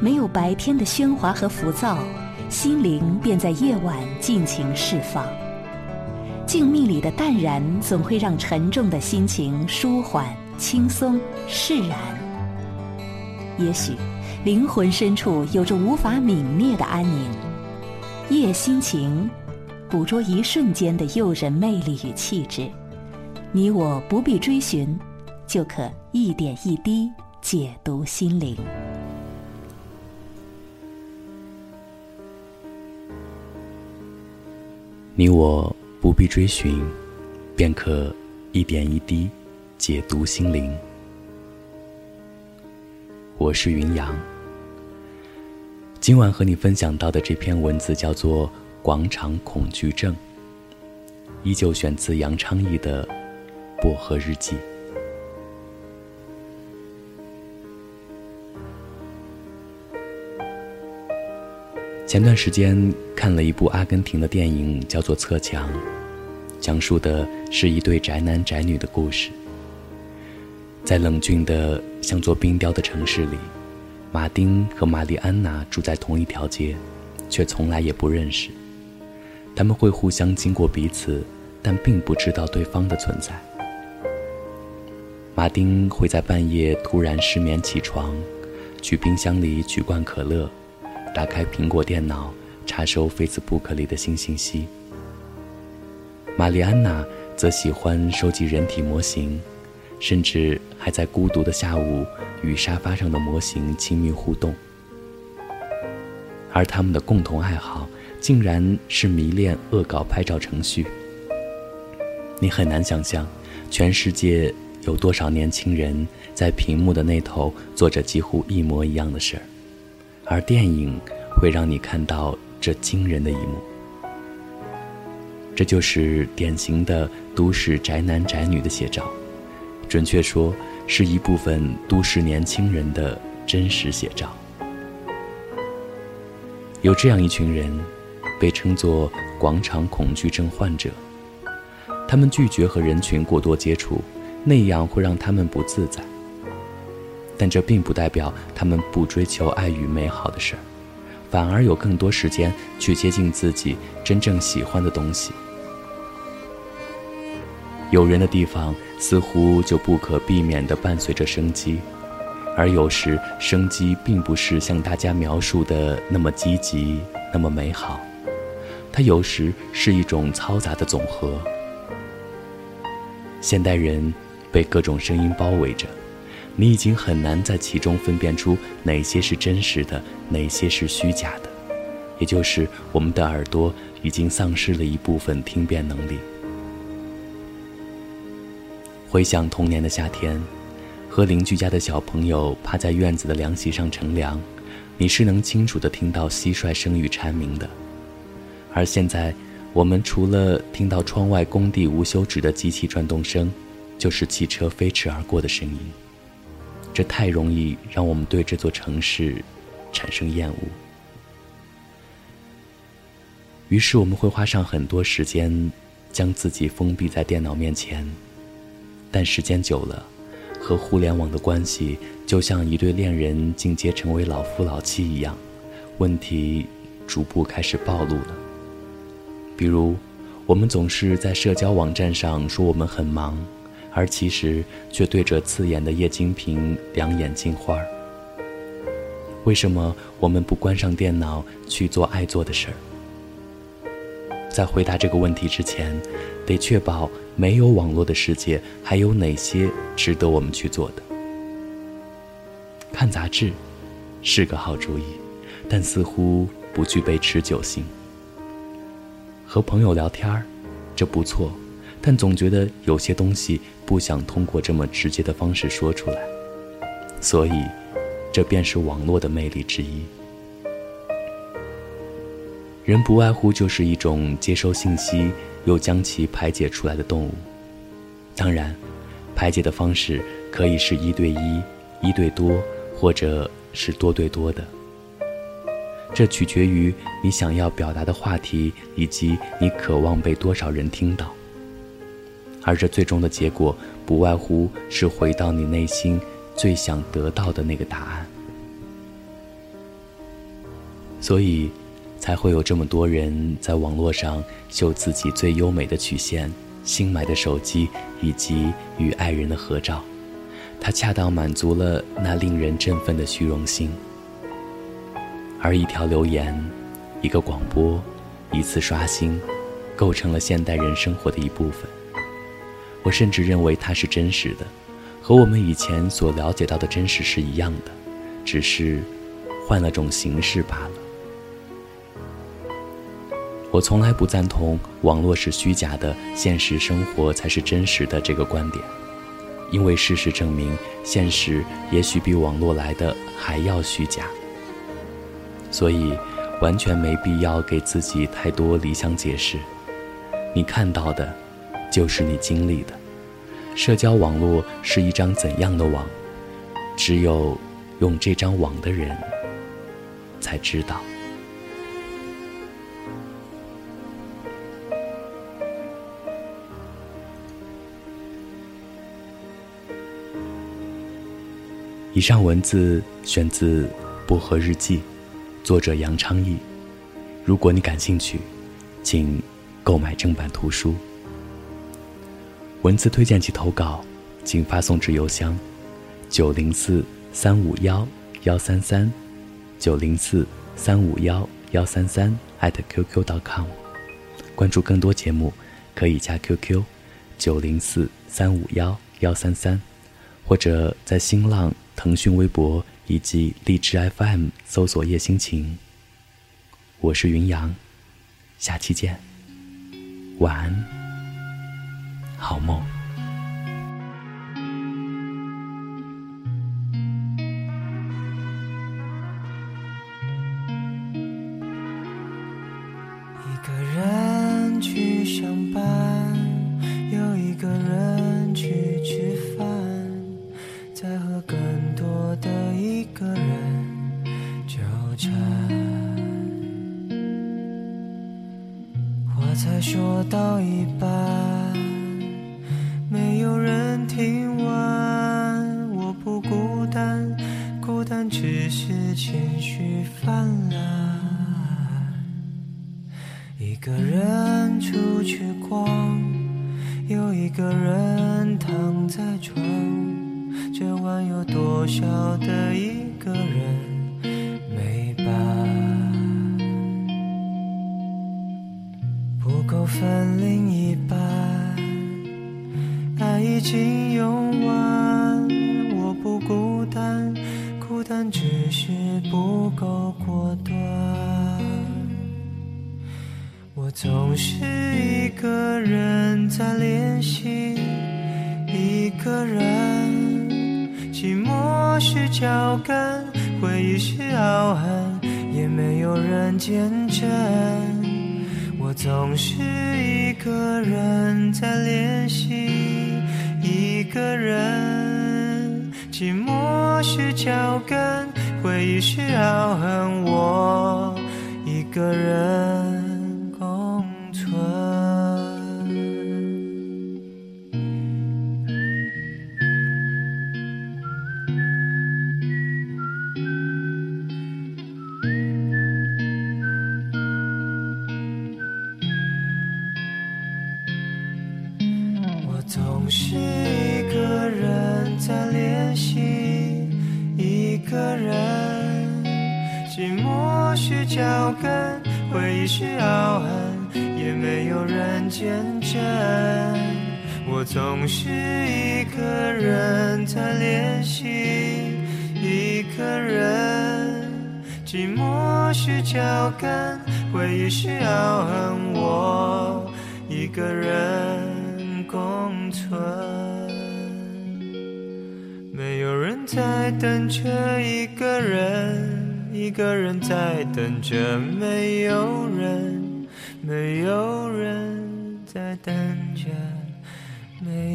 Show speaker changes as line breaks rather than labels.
没有白天的喧哗和浮躁，心灵便在夜晚尽情释放。静谧里的淡然，总会让沉重的心情舒缓、轻松、释然。也许，灵魂深处有着无法泯灭的安宁。夜心情，捕捉一瞬间的诱人魅力与气质。你我不必追寻。就可一点一滴解读心灵。
你我不必追寻，便可一点一滴解读心灵。我是云阳，今晚和你分享到的这篇文字叫做《广场恐惧症》，依旧选自杨昌义的《薄荷日记》。前段时间看了一部阿根廷的电影，叫做《侧墙》，讲述的是一对宅男宅女的故事。在冷峻的像座冰雕的城市里，马丁和玛丽安娜住在同一条街，却从来也不认识。他们会互相经过彼此，但并不知道对方的存在。马丁会在半夜突然失眠起床，去冰箱里取罐可乐。打开苹果电脑，查收 Facebook 里的新信息。玛丽安娜则喜欢收集人体模型，甚至还在孤独的下午与沙发上的模型亲密互动。而他们的共同爱好，竟然是迷恋恶搞拍照程序。你很难想象，全世界有多少年轻人在屏幕的那头做着几乎一模一样的事儿。而电影会让你看到这惊人的一幕，这就是典型的都市宅男宅女的写照，准确说是一部分都市年轻人的真实写照。有这样一群人，被称作“广场恐惧症患者”，他们拒绝和人群过多接触，那样会让他们不自在。但这并不代表他们不追求爱与美好的事儿，反而有更多时间去接近自己真正喜欢的东西。有人的地方似乎就不可避免地伴随着生机，而有时生机并不是像大家描述的那么积极、那么美好，它有时是一种嘈杂的总和。现代人被各种声音包围着。你已经很难在其中分辨出哪些是真实的，哪些是虚假的，也就是我们的耳朵已经丧失了一部分听辨能力。回想童年的夏天，和邻居家的小朋友趴在院子的凉席上乘凉，你是能清楚地听到蟋蟀声与蝉鸣的。而现在，我们除了听到窗外工地无休止的机器转动声，就是汽车飞驰而过的声音。这太容易让我们对这座城市产生厌恶，于是我们会花上很多时间将自己封闭在电脑面前。但时间久了，和互联网的关系就像一对恋人进阶成为老夫老妻一样，问题逐步开始暴露了。比如，我们总是在社交网站上说我们很忙。而其实却对着刺眼的液晶屏两眼进花儿。为什么我们不关上电脑去做爱做的事儿？在回答这个问题之前，得确保没有网络的世界还有哪些值得我们去做的。看杂志是个好主意，但似乎不具备持久性。和朋友聊天儿，这不错。但总觉得有些东西不想通过这么直接的方式说出来，所以，这便是网络的魅力之一。人不外乎就是一种接收信息又将其排解出来的动物，当然，排解的方式可以是一对一、一对多，或者是多对多的。这取决于你想要表达的话题以及你渴望被多少人听到。而这最终的结果，不外乎是回到你内心最想得到的那个答案。所以才会有这么多人在网络上秀自己最优美的曲线、新买的手机以及与爱人的合照。它恰当满足了那令人振奋的虚荣心。而一条留言、一个广播、一次刷新，构成了现代人生活的一部分。我甚至认为它是真实的，和我们以前所了解到的真实是一样的，只是换了种形式罢了。我从来不赞同网络是虚假的，现实生活才是真实的这个观点，因为事实证明，现实也许比网络来的还要虚假。所以，完全没必要给自己太多理想解释。你看到的。就是你经历的，社交网络是一张怎样的网？只有用这张网的人才知道。以上文字选自《薄荷日记》，作者杨昌义。如果你感兴趣，请购买正版图书。文字推荐及投稿，请发送至邮箱：九零四三五幺幺三三，九零四三五幺幺三三艾特 @QQ.com。关注更多节目，可以加 QQ：九零四三五幺幺三三，或者在新浪、腾讯微博以及荔枝 FM 搜索“叶心情”。我是云阳，下期见，晚安。好梦。
情绪泛滥。一个人出去逛，又一个人躺在床，这晚有多少的一个人没伴？不够分另一半。爱已经用是不够果断。我总是一个人在练习，一个人，寂寞是脚跟，回忆是傲寒，也没有人见证。我总是一个人在练习。一个人，寂寞是脚跟，回忆是傲恨，我一个人。寂寞是脚跟，回忆是傲寒，也没有人见证。我总是一个人在练习，一个人，寂寞是脚跟，回忆是傲寒，我一个人。共存，没有人在等着一个人，一个人在等着没有人没有人在等着没